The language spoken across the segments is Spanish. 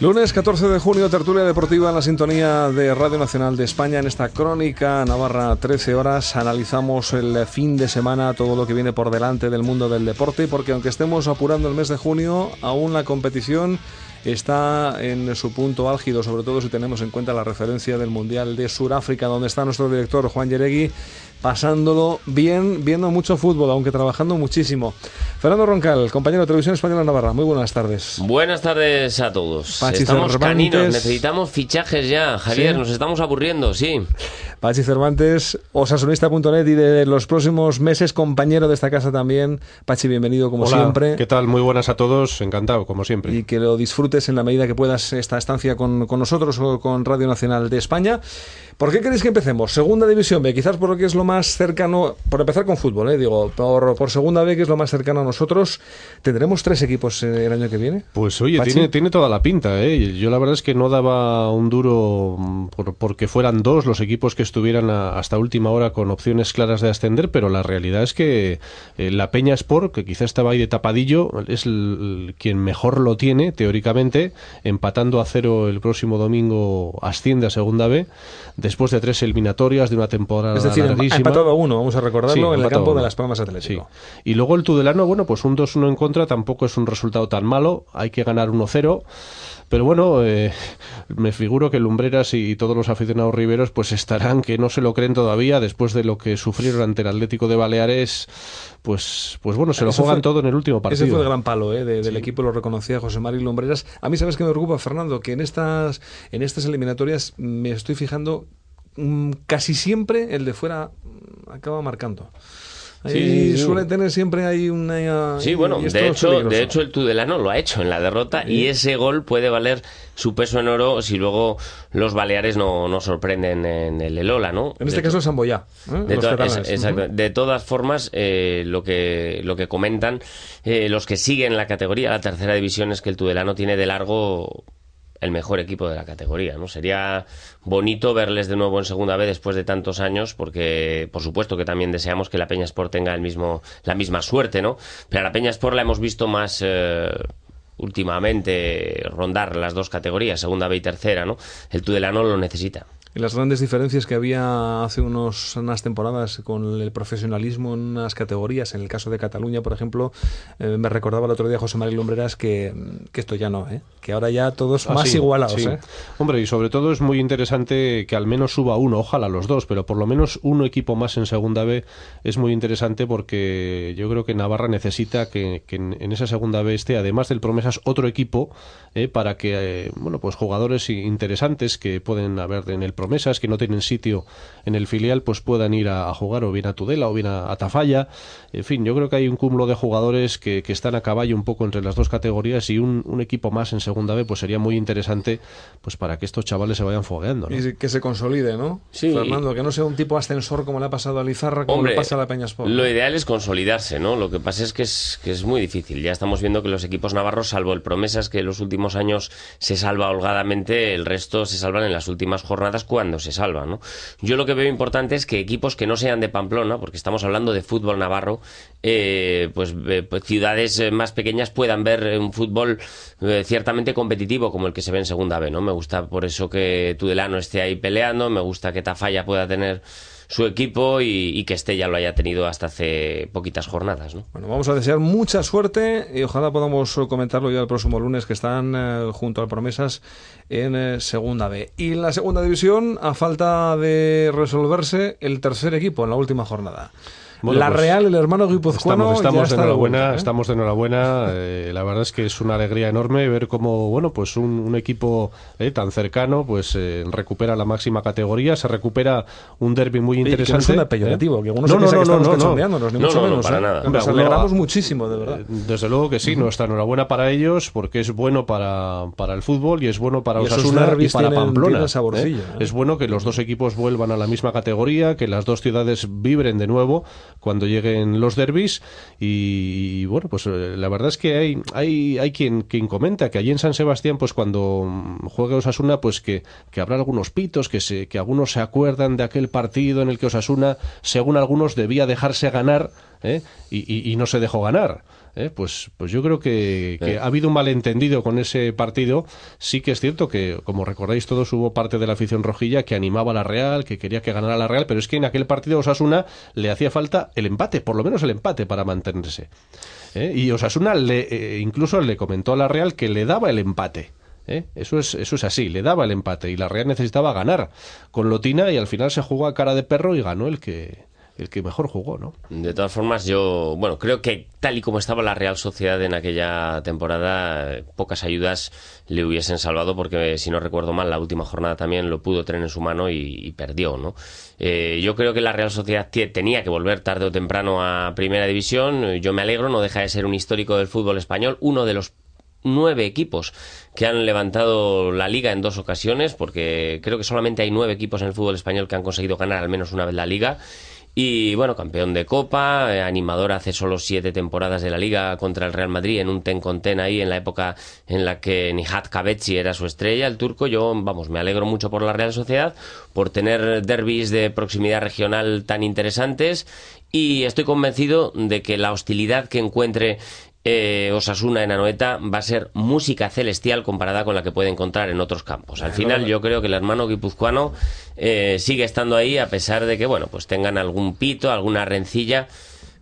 Lunes 14 de junio, tertulia deportiva en la sintonía de Radio Nacional de España. En esta crónica Navarra 13 horas analizamos el fin de semana, todo lo que viene por delante del mundo del deporte, porque aunque estemos apurando el mes de junio, aún la competición está en su punto álgido, sobre todo si tenemos en cuenta la referencia del Mundial de Sudáfrica, donde está nuestro director Juan Yeregui pasándolo bien, viendo mucho fútbol, aunque trabajando muchísimo. Fernando Roncal, compañero de Televisión Española Navarra, muy buenas tardes. Buenas tardes a todos. Pachi estamos Cervantes. caninos, necesitamos fichajes ya, Javier, Sí. nos estamos aburriendo, sí. Pachi Cervantes, osasunista.net y de los próximos meses compañero de esta casa también. Pachi, bienvenido como Hola, siempre. ¿qué tal? Muy buenas a todos, encantado, como siempre. Y que lo disfrutes en la medida que puedas esta estancia con, con nosotros o con Radio Nacional de España. ¿Por qué queréis que empecemos? Segunda División B, quizás porque es lo más cercano, por empezar con fútbol, ¿eh? digo, por, por Segunda B, que es lo más cercano a nosotros. ¿Tendremos tres equipos eh, el año que viene? Pues oye, Pachi. tiene, tiene toda la pinta, ¿eh? Yo la verdad es que no daba un duro mm, por, porque fueran dos los equipos que estuvieran a- hasta última hora con opciones claras de ascender, pero la realidad es que eh, la Peña Sport, que quizá estaba ahí de tapadillo, es el- el- quien mejor lo tiene, teóricamente, empatando a cero el próximo domingo asciende a Segunda B, después de tres eliminatorias de una temporada Es decir, larguísima. empatado a uno, vamos a recordarlo, Sí, en el campo uno. de Las Palmas Atlético. Sí. Y luego el Tudelano, bueno, pues un 2-1 en contra tampoco es un resultado tan malo. Hay que ganar 1-0. Pero bueno, eh, me figuro que Lumbreras y todos los aficionados riberos pues estarán que no se lo creen todavía después de lo que sufrieron ante el Atlético de Baleares. Pues, pues bueno, se lo Eso juegan fue- todo en el último partido. Ese fue el gran palo ¿eh? de- del equipo, lo reconocía José María Lumbreras. A mí, ¿sabes qué me preocupa, Fernando? Que en estas, en estas eliminatorias me estoy fijando mm, casi siempre el de fuera mm, acaba marcando. Sí, suele tener siempre ahí una... Sí, bueno, y esto de hecho, de hecho el Tudelano lo ha hecho en la derrota y ese gol puede valer su peso en oro si luego los Baleares no, no sorprenden en el Elola, ¿no? En este De caso es Samboyá. ¿eh? De, Los to- catalanes. es- exacto. Ujú. De todas formas, eh, lo, que, lo que comentan eh, los que siguen la categoría, la tercera división, es que el Tudelano tiene de largo el mejor equipo de la categoría, ¿no? Sería bonito verles de nuevo en segunda vez después de tantos años, porque por supuesto que también deseamos que la Peña Sport tenga el mismo, la misma suerte, ¿no? Pero a la Peña Sport la hemos visto más eh, últimamente rondar las dos categorías, segunda B y tercera, ¿no? El Tudelano lo necesita. Las grandes diferencias que había hace unos, unas temporadas con el profesionalismo en unas categorías, en el caso de Cataluña, por ejemplo, eh, me recordaba el otro día José María Lumbreras que, que esto ya no, ¿eh? que ahora ya todos Ah, más sí, igualados. sí. ¿eh? Hombre, y sobre todo es muy interesante que al menos suba uno, ojalá los dos, pero por lo menos uno equipo más en segunda B es muy interesante porque yo creo que Navarra necesita que, que en, en esa segunda B esté, además del Promesas, otro equipo eh, para que, eh, bueno, pues jugadores interesantes que pueden haber en el Promesas, que no tienen sitio en el filial, pues puedan ir a, a jugar o bien a Tudela o bien a, a Tafalla. En fin, yo creo que hay un cúmulo de jugadores que, que están a caballo un poco entre las dos categorías y un, un equipo más en segunda B pues sería muy interesante pues para que estos chavales se vayan fogueando. ¿no? Y que se consolide, ¿no? Sí. Fernando, que no sea un tipo ascensor como le ha pasado a Lizarra, como Hombre, le pasa a la Peña Sport. Lo ideal es consolidarse, ¿no? Lo que pasa es que, es que es muy difícil. Ya estamos viendo que los equipos navarros, salvo el Promesas, que en los últimos años se salva holgadamente, el resto se salvan en las últimas jornadas cuando se salvan, ¿no? Yo lo que veo importante es que equipos que no sean de Pamplona, porque estamos hablando de fútbol navarro, eh, pues, eh, pues ciudades eh, más pequeñas puedan ver un fútbol eh, ciertamente competitivo como el que se ve en Segunda B, ¿no? Me gusta por eso que Tudelano esté ahí peleando, me gusta que Tafalla pueda tener su equipo y, que este ya lo haya tenido hasta hace poquitas jornadas, ¿no? Bueno, vamos a desear mucha suerte y ojalá podamos comentarlo ya el próximo lunes que están eh, junto al Promesas en eh, Segunda B. Y en la Segunda División, a falta de resolverse, el tercer equipo en la última jornada. Bueno, la pues, Real, el hermano guipuzcoano, Estamos, ya estamos de está de enhorabuena, vuelta, ¿eh? estamos de enhorabuena. eh, la verdad es que es una alegría enorme ver cómo, bueno, pues un, un equipo eh, tan cercano, pues eh, recupera la máxima categoría, se recupera un derby muy Oye, que no interesante. suena peyorativo, ¿eh? que uno se piensa que estamos cachondeándonos, ni No, mucho no, no, menos. para ¿eh? nada. Nos alegramos muchísimo, de verdad. Desde luego que sí, nuestra enhorabuena para ellos porque es bueno para, para el fútbol y es bueno para Y Osasuna y para tienen- Pamplona. tienen saborcillo. Es bueno que los dos equipos vuelvan a la misma categoría, que las dos ciudades vibren de nuevo cuando lleguen los derbis y, bueno, pues eh, la verdad es que hay, hay, hay quien, quien comenta que allí en San Sebastián, pues cuando mm, juegue Osasuna, pues que, que habrá algunos pitos, que, se, que algunos se acuerdan de aquel partido en el que Osasuna, según algunos, debía dejarse ganar ¿eh? y no se dejó ganar. ¿Eh? Pues, pues yo creo que, que ha habido un malentendido con ese partido. Sí que es cierto que, como recordáis todos, hubo parte de la afición rojilla que animaba a la Real, que quería que ganara la Real, pero es que en aquel partido Osasuna le hacía falta el empate, por lo menos el empate para mantenerse. ¿eh? Y Osasuna le, eh, incluso le comentó a la Real que le daba el empate. ¿eh? Eso, es, eso es así, le daba el empate y la Real necesitaba ganar con Lotina y al final se jugó a cara de perro y ganó el que, el que mejor jugó, ¿no? De todas formas, yo, bueno, creo que tal y como estaba la Real Sociedad en aquella temporada, pocas ayudas le hubiesen salvado, porque si no recuerdo mal, la última jornada también lo pudo tener en su mano y, y perdió, ¿no? Eh, yo creo que la Real Sociedad tenía que volver tarde o temprano a Primera División. Yo me alegro, no deja de ser un histórico del fútbol español, uno de los nueve equipos que han levantado la liga en dos ocasiones, porque creo que solamente hay nueve equipos en el fútbol español que han conseguido ganar al menos una vez la liga. Y bueno, campeón de Copa, eh, animador hace solo siete temporadas de la Liga contra el Real Madrid en un ten con ten ahí en la época en la que Nihat Kabetsi era su estrella, el turco. Yo, vamos, me alegro mucho por la Real Sociedad, por tener derbis de proximidad regional tan interesantes y estoy convencido de que la hostilidad que encuentre eh, Osasuna en Anoeta va a ser música celestial comparada con la que puede encontrar en otros campos. Al final yo creo que el hermano guipuzcoano eh, sigue estando ahí a pesar de que, bueno, pues tengan algún pito, alguna rencilla,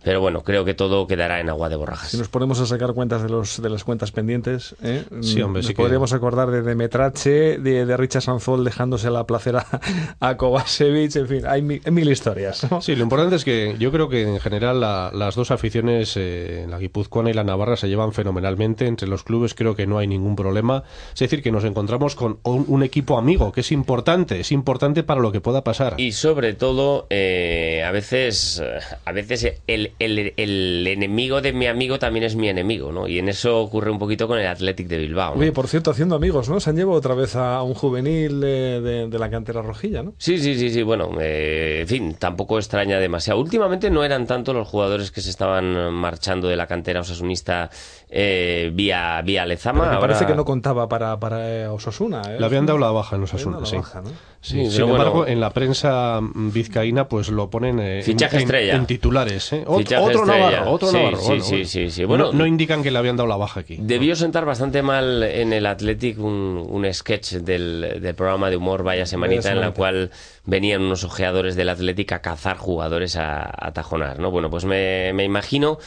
pero bueno, creo que todo quedará en agua de borrajas. Si nos ponemos a sacar cuentas de los de las cuentas pendientes, ¿eh? Sí, hombre, nos sí que- podríamos acordar de Demetrache, de, de Richard Sanzol dejándose la placera a Kovacevic, en fin, hay mi- mil historias. ¿no? Sí, lo importante es que yo creo que en general la- las dos aficiones, eh, la guipuzcoana y la navarra, se llevan fenomenalmente. Entre los clubes creo que no hay ningún problema. Es decir, que nos encontramos con un, un equipo amigo, que es importante, es importante para lo que pueda pasar. Y sobre todo, eh, a veces, a veces el, el- el enemigo de mi amigo también es mi enemigo, ¿no? Y en eso ocurre un poquito con el Athletic de Bilbao. ¿no? Oye, por cierto, haciendo amigos, ¿no? Se han llevado otra vez a un juvenil de, de- de la cantera rojilla, ¿no? Sí, sí, sí, sí. Bueno, eh, en fin, tampoco extraña demasiado. Últimamente no eran tanto los jugadores que se estaban marchando de la cantera osasunista eh, vía, vía Lezama. Me Ahora- parece que no contaba para, para eh, Osasuna. ¿eh? Le habían dado la baja en Osasuna, sí. la baja, ¿no? Sí, Sí, sin bueno. embargo, en la prensa vizcaína pues lo ponen eh, en- Fichaje en, estrella. en titulares. ¿eh? Fichaje otro estrella. Navarro, otro Sí, Navarro. sí, Bueno, sí, bueno. sí, sí. No- Bueno, no, indican que le habían dado la baja aquí. Debió sentar bastante mal en el Athletic un, un sketch del, del programa de humor Vaya Semanita, en la cual venían unos ojeadores del Athletic a cazar jugadores a, a tajonar, ¿no? Bueno, pues me, me imagino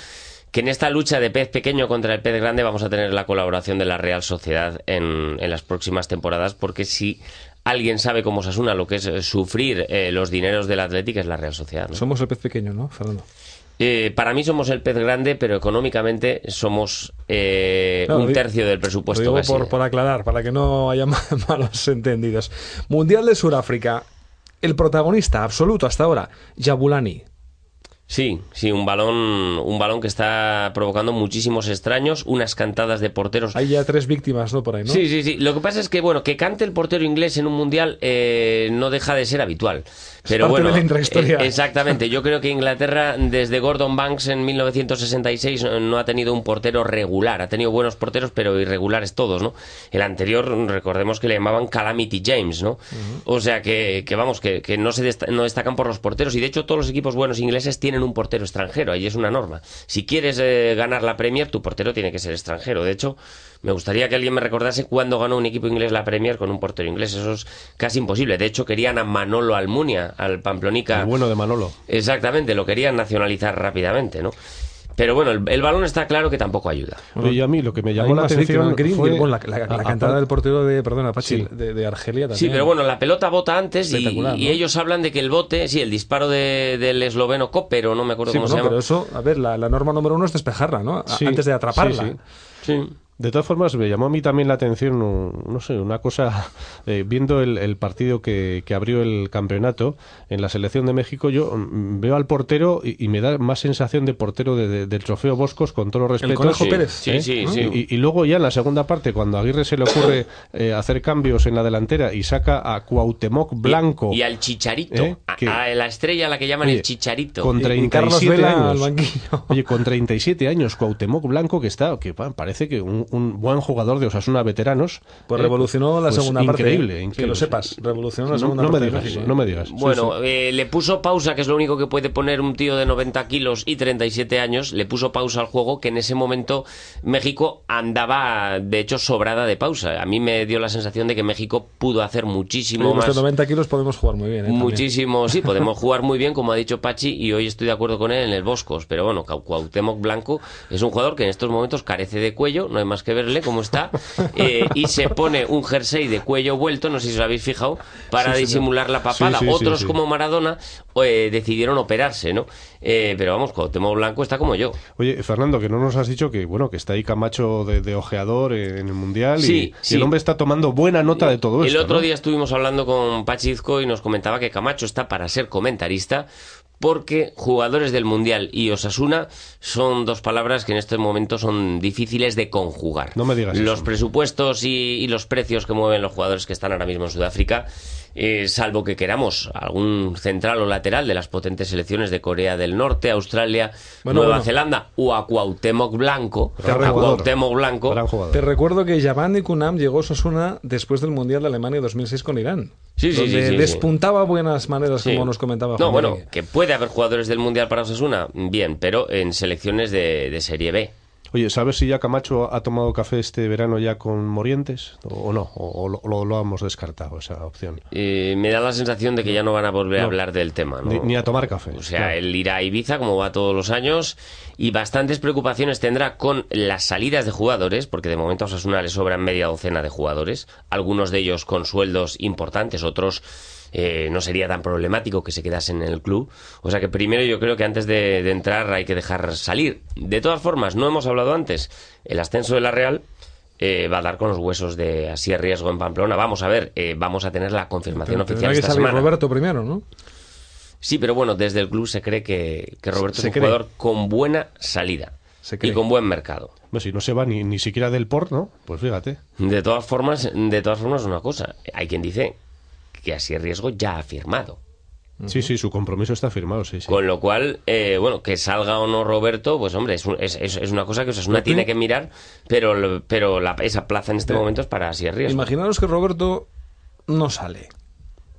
que en esta lucha de pez pequeño contra el pez grande vamos a tener la colaboración de la Real Sociedad en, en las próximas temporadas, porque si alguien sabe como Sasuna lo que es sufrir eh, los dineros del Athletic es la Real Sociedad, ¿no? Somos el pez pequeño, ¿no, Fernando? Eh, para mí somos el pez grande, pero económicamente somos eh, No, lo un tercio del Lo presupuesto digo casi. por, por aclarar, para que no haya ma- malos entendidos. Mundial de Sudáfrica. El protagonista absoluto hasta ahora, Jabulani. Sí, sí, un balón, un balón que está provocando muchísimos extraños, unas cantadas de porteros. Hay ya tres víctimas, ¿no? Por ahí, ¿no? Sí, sí, sí. Lo que pasa es que, bueno, que cante el portero inglés en un mundial eh, no deja de ser habitual. Pero parte bueno, de la intrahistoria. eh, exactamente. Yo creo que Inglaterra, desde Gordon Banks en 1966, eh, no ha tenido un portero regular. Ha tenido buenos porteros, pero irregulares todos, ¿no? El anterior, recordemos que le llamaban Calamity James, ¿no? O sea que, que vamos, que, que no se no destacan por los porteros. Y de hecho, todos los equipos buenos ingleses tienen un portero extranjero. Ahí es una norma. Si quieres eh, ganar la Premier, tu portero tiene que ser extranjero. De hecho, me gustaría que alguien me recordase cuándo ganó un equipo inglés la Premier con un portero inglés. Eso es casi imposible. De hecho, querían a Manolo Almunia, al Pamplonica. El bueno de Manolo. Exactamente, lo querían nacionalizar rápidamente, ¿no? Pero bueno, el, el balón está claro que tampoco ayuda. Oye, y a mí lo que me llamó la atención Green fue bueno, la, la- la a- cantada del portero de, perdona, Pachi, Sí. de, de Argelia también. Sí, pero bueno, la pelota bota antes y, Espectacular, y ¿no? ellos hablan de que el bote, sí, el disparo de- del esloveno Copero, no me acuerdo Sí, cómo bueno, se llama. pero eso, a ver, la, la norma número uno es despejarla, ¿no? Sí, Antes de atraparla. sí, sí. De todas formas, me llamó a mí también la atención, un- no sé, una cosa, eh, viendo el, el partido que, que abrió el campeonato en la selección de México, yo mm, veo al portero y, y me da más sensación de portero de- de- del trofeo Boscos, con todos los El. Conejo Sí, Pérez. sí, ¿eh? sí, ¿no? sí. Y, y luego ya en la segunda parte, cuando a Aguirre se le ocurre eh, hacer cambios en la delantera y saca a Cuauhtémoc Blanco Y, al Chicharito, ¿Eh? a, la estrella a la que llaman Oye, el Chicharito. con Y- y 37 Carlos Vela al años. banquillo. Oye, con 37 años, Cuauhtémoc Blanco, que está, que pa- parece que un, un buen jugador de Osasuna veteranos. Pues eh, revolucionó la pues segunda parte. increíble, ¿eh? increíble. Que lo sepas, revolucionó la No, segunda no me parte. de digas, México, ¿eh? no me digas. Sí, Bueno, sí. eh, le puso pausa, que es lo único que puede poner un tío de 90 kilos y 37 años, le puso pausa al juego, que en ese momento México andaba, de hecho, sobrada de pausa. A mí me dio la sensación de que México pudo hacer muchísimo Oye, los de más. 90 kilos podemos jugar muy bien. ¿eh? También. Muchísimo, sí, podemos jugar muy bien, como ha dicho Pachi, y hoy estoy de acuerdo con él en el Boscos. Pero bueno, Cuauhtémoc Blanco es un jugador que en estos momentos carece de cuello, no hay más que verle cómo está, eh, y se pone un jersey de cuello vuelto, no sé si os habéis fijado, para disimular la papada. Sí, Otros, como Maradona, eh, decidieron operarse, ¿no? Eh, pero vamos, Cuauhtémoc Blanco está como yo. Oye, Fernando, que no nos has dicho que bueno que está ahí Camacho de, de ojeador en el Mundial y- Sí, y, el hombre está tomando buena nota de todo El esto. otro ¿no? día estuvimos hablando con Pachizco y nos comentaba que Camacho está para ser comentarista porque jugadores del Mundial y Osasuna son dos palabras que en este momento son difíciles de conjugar. No me digas Los eso. presupuestos y, y los precios que mueven los jugadores que están ahora mismo en Sudáfrica, eh, salvo que queramos algún central o lateral de las potentes selecciones de Corea del Norte, Australia, Bueno, Nueva bueno. Zelanda o a Cuauhtémoc Blanco, a. Cuauhtémoc Blanco. Te recuerdo que Yaván y Kunam llegó a Osasuna después del Mundial de Alemania 2006 con Irán. Sí, sí, donde sí, sí, sí. despuntaba buenas maneras, Sí. como nos comentaba No, Juan bueno, Miguel. que puede haber jugadores del Mundial para Osasuna, bien, pero en selecciones de, de Serie B. Oye, ¿sabes si ya Camacho ha tomado café este verano ya con Morientes o, no? ¿O, o lo, hemos descartado esa opción? Eh, me da la sensación de que ya no van a volver a hablar del tema. ¿no? Ni, ni a tomar café. O sea, claro. él irá a Ibiza como va todos los años y bastantes preocupaciones tendrá con las salidas de jugadores, porque de momento a Osasuna le sobran media docena de jugadores, algunos de ellos con sueldos importantes, otros eh, no sería tan problemático que se quedasen en el club. O sea que primero yo creo que antes de, de entrar hay que dejar salir. De todas formas, no hemos hablado antes, el ascenso de la Real eh, va a dar con los huesos de así a riesgo en Pamplona. Vamos a ver, eh, vamos a tener la confirmación oficial que esta salir semana. Roberto primero, ¿no? Sí, pero bueno, desde el club se cree que, que Roberto Se es un cree. jugador con buena salida Se cree. y con buen mercado. Pues si no se va ni, ni siquiera del port, ¿no? Pues fíjate. De todas formas, de todas formas una cosa, hay quien dice que así riesgo ya ha firmado. Sí, sí, su compromiso está firmado, sí, sí. Con lo cual, eh, bueno, que salga o no Roberto, pues hombre, es, un- es, una cosa que Osasuna Pero tiene que mirar, pero, pero la, esa plaza en este momento es para así riesgo. Imaginaros que Roberto no sale.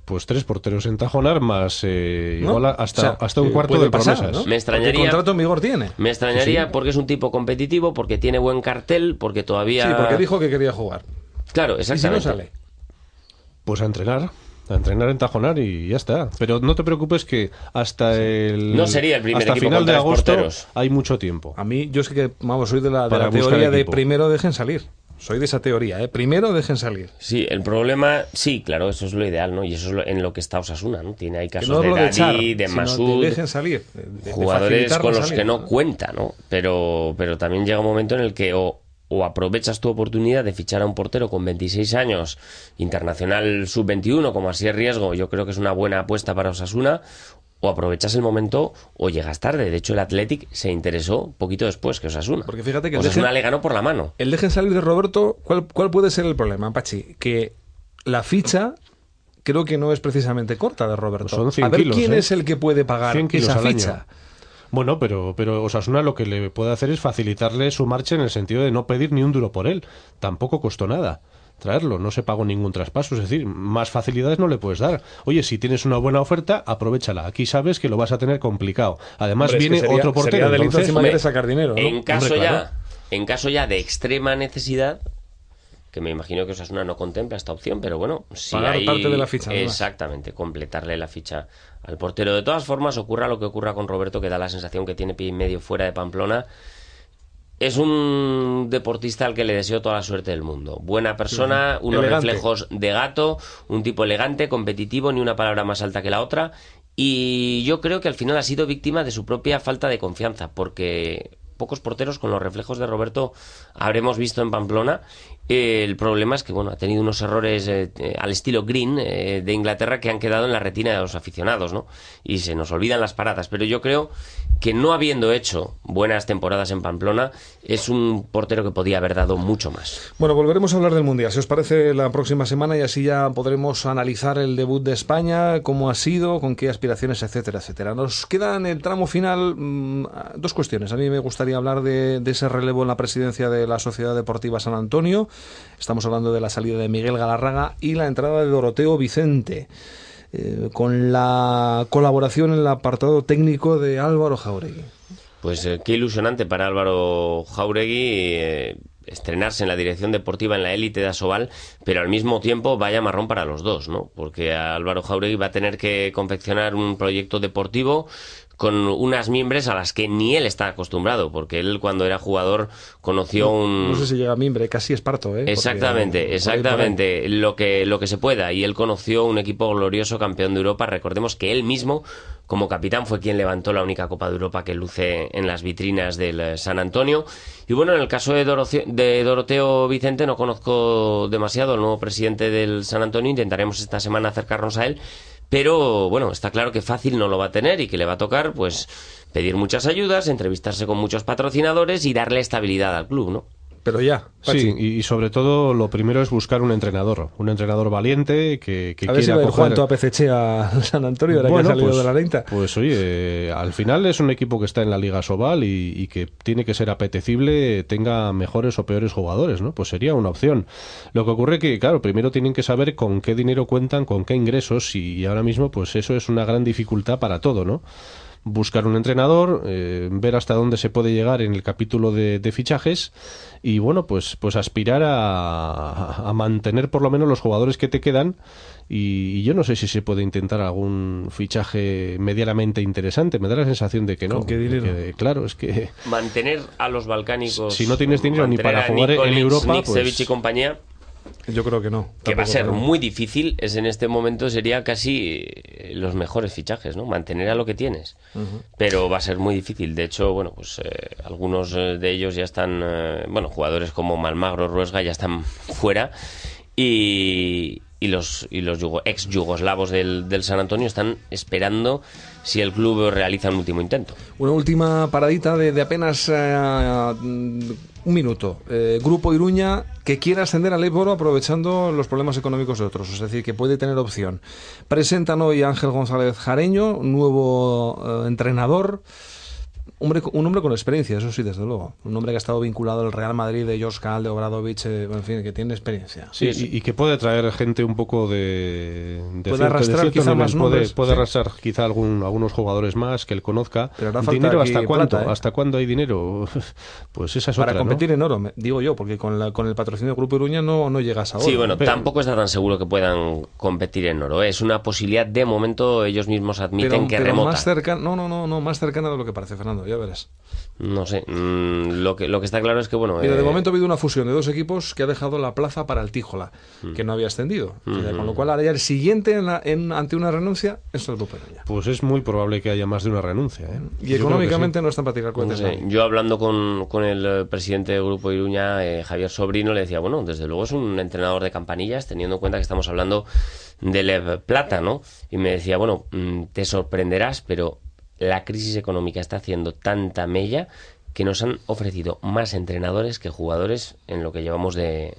Pues tres porteros en Tajonar más eh, ¿no? igual a- hasta, O sea, hasta un que cuarto de pasar, promesas. ¿no? Me Porque extrañaría- contrato en vigor tiene. Me extrañaría Sí, porque es un tipo competitivo, porque tiene buen cartel, porque todavía... Sí, porque dijo que quería jugar. Claro, Y si no exactamente. sale. Pues a entrenar, a entrenar en Tajonar y ya está. Pero no te preocupes que hasta el No sería el primer hasta equipo final de agosto porteros. hay mucho tiempo. A mí, yo sé que, vamos, soy de la, de teoría de primero dejen salir. Soy de esa teoría, ¿eh? Primero dejen salir. Sí, el problema, sí, claro, eso es lo ideal, ¿no? Y eso es lo- en lo que está Osasuna, ¿no? Tiene ahí Que casos no de de Dadi, echar, de, sino Masud, de dejen salir. de- jugadores con los que salida, no cuenta, ¿no? Pero, pero también llega un momento en el que o, o aprovechas tu oportunidad de fichar a un portero con 26 años, internacional sub-21, como así es riesgo, yo creo que es una buena apuesta para Osasuna, o aprovechas el momento o llegas tarde. De hecho, el Athletic se interesó poquito después que Osasuna. Porque fíjate que Osasuna dejen- le ganó por la mano. El dejen salir de Roberto, ¿cuál, ¿cuál puede ser el problema, Pachi? Que la ficha creo que no es precisamente corta de Roberto. Pues son 100 a ver kilos, quién ¿eh? es el que puede pagar 100 kilos esa al año. Bueno, pero, pero Osasuna lo que le puede hacer es facilitarle su marcha en el sentido de no pedir ni un duro por él. Tampoco costó nada traerlo, no se pagó ningún traspaso, es decir, más facilidades no le puedes dar. Oye, si tienes una buena oferta, aprovechala. Aquí sabes que lo vas a tener complicado. Además Hombre, es que viene sería- otro portero. sería delito entonces- de sacar dinero, ¿no? En caso Hombre, claro. ya, en caso ya de extrema necesidad, que me imagino que Osasuna no contempla esta opción, pero bueno, si Pagar hay... parte de la ficha. Exactamente, completarle la ficha al portero. De todas formas, ocurra lo que ocurra con Roberto, que da la sensación que tiene pie y medio fuera de Pamplona, es un deportista al que le deseo toda la suerte del mundo. Buena persona, unos Elegante. reflejos de gato, un tipo elegante, competitivo, ni una palabra más alta que la otra. Y yo creo que al final ha sido víctima de su propia falta de confianza, porque pocos porteros con los reflejos de Roberto habremos visto en Pamplona. El problema es que bueno ha tenido unos errores eh, eh, al estilo Green eh, de Inglaterra que han quedado en la retina de los aficionados, ¿no? Y se nos olvidan las paradas. Pero yo creo que no habiendo hecho buenas temporadas en Pamplona, es un portero que podía haber dado mucho más. Bueno, volveremos a hablar del Mundial, si os parece, la próxima semana y así ya podremos analizar el debut de España, cómo ha sido, con qué aspiraciones, etcétera, etcétera. Nos queda en el tramo final mm, dos cuestiones. A mí me gustaría hablar de ese relevo en la presidencia de la Sociedad Deportiva San Antonio. Estamos hablando de la salida de Miguel Galarraga y la entrada de Doroteo Vicente. eh, con la colaboración en el apartado técnico de Álvaro Jauregui. Pues eh, qué ilusionante para Álvaro Jauregui eh, estrenarse en la dirección deportiva en la élite de Asobal, pero al mismo tiempo vaya marrón para los dos, ¿no? Porque Álvaro Jauregui va a tener que confeccionar un proyecto deportivo con unas miembros a las que ni él está acostumbrado, porque él cuando era jugador conoció un... No sé si llega a mimbre, casi esparto, ¿eh? Porque- Exactamente, por exactamente, lo que lo que se pueda. Y él conoció un equipo glorioso campeón de Europa, recordemos que él mismo como capitán fue quien levantó la única Copa de Europa que luce en las vitrinas del eh, San Antonio. Y bueno, en el caso de, de Doroteo Vicente no conozco demasiado al nuevo presidente del San Antonio, intentaremos esta semana acercarnos a él, pero bueno, está claro que fácil no lo va a tener y que le va a tocar pues pedir muchas ayudas, entrevistarse con muchos patrocinadores y darle estabilidad al club, ¿no? Pero ya, Pachi. Sí, y, sobre todo lo primero es buscar un entrenador, un entrenador valiente que, que a ver si quiera va a ir coger- Juanto a al San Antonio, ahora Bueno, que ha salido pues- de la lenta. Pues oye, al final es un equipo que está en la Liga Sobal y, y que tiene que ser apetecible, tenga mejores o peores jugadores, ¿no? Pues sería una opción. Lo que ocurre que, claro, primero tienen que saber con qué dinero cuentan, con qué ingresos y, y ahora mismo pues eso es una gran dificultad para todo, ¿no? Buscar un entrenador, eh, ver hasta dónde se puede llegar en el capítulo de, de fichajes y bueno, pues, pues aspirar a, a mantener por lo menos los jugadores que te quedan y, y yo no sé si se puede intentar algún fichaje medianamente interesante, me da la sensación de que no. ¿Con qué dinero? que, claro, es que mantener a los balcánicos Si no tienes dinero ni para jugar en Europa, pues- y compañía Yo creo que no. que va a ser creo. muy difícil es en este momento sería casi eh, los mejores fichajes no mantener a lo que tienes pero va a ser muy difícil de hecho bueno pues eh, algunos eh, de ellos ya están eh, bueno jugadores como Malmagro Ruesga ya están fuera y y los, y los yugo- ex yugoslavos del, del San Antonio están esperando si el club realiza un último intento. Una última paradita de, de apenas eh, un minuto. Eh, Grupo Iruña que quiere ascender al Eboro aprovechando los problemas económicos de otros, es decir, que puede tener opción. Presentan hoy Ángel González Jareño, nuevo eh, entrenador. Hombre, un hombre con experiencia, eso sí, desde luego. Un hombre que ha estado vinculado al Real Madrid de George Cal, de Obradovich, eh, en fin, que tiene experiencia. Sí, y, y que puede traer gente un poco de, de Puede cierto- de arrastrar cierto quizá nivel. más puede, nombres, puede sí. arrastrar quizá algún, algunos jugadores más que él conozca. Pero hará falta ¿Dinero hasta cuánto? plata, ¿eh? ¿Hasta cuándo hay dinero? Pues esa es Para otra, ¿no? competir en oro, me- digo yo, porque con, la, con el patrocinio del Grupo Iruña no, no llegas a oro. Sí, bueno, Pero- tampoco está tan seguro que puedan competir en oro. ¿eh? Es una posibilidad de momento, ellos mismos admiten pero, que pero remota. más cercana, no, no, no, no, más cercana de lo que parece, Fernando, ya verás. No sé, mm, lo, que, lo que está claro es que, bueno... Mira, de eh, momento ha habido una fusión de dos equipos que ha dejado la plaza para el Tíjola, Mm. que no había ascendido. Con lo cual, ahora ya el siguiente en la- en- ante una renuncia es el Grupo Iruña. Pues es muy probable que haya más de una renuncia. ¿eh? Y Yo económicamente no están para tirar no cohetes. sé, nadie. yo hablando con, con el eh, presidente del Grupo Iruña, eh, Javier Sobrino, le decía, bueno, desde luego es un entrenador de campanillas, teniendo en cuenta que estamos hablando de Lev Plata, ¿no? Y me decía, bueno, mm, te sorprenderás, pero la crisis económica está haciendo tanta mella que nos han ofrecido más entrenadores que jugadores en lo que llevamos de,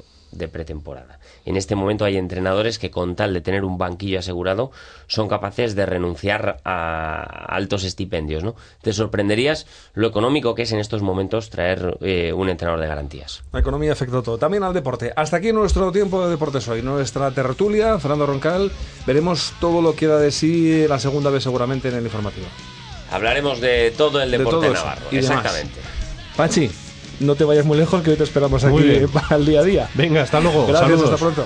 pretemporada. En este momento hay entrenadores que con tal de tener un banquillo asegurado son capaces de renunciar a altos estipendios, ¿no? Te sorprenderías lo económico que es en estos momentos traer eh, un entrenador de garantías. La economía afectó todo. También al deporte. Hasta aquí nuestro tiempo de deportes hoy. Nuestra tertulia, Fernando Roncal. Veremos todo lo que da de sí la segunda vez seguramente en el informativo. Hablaremos de todo el De deporte navarro, y demás. exactamente. Pachi, no te vayas muy lejos, que hoy te esperamos Muy aquí bien. para el día a día. Venga, hasta luego. Gracias, Saludos. hasta pronto.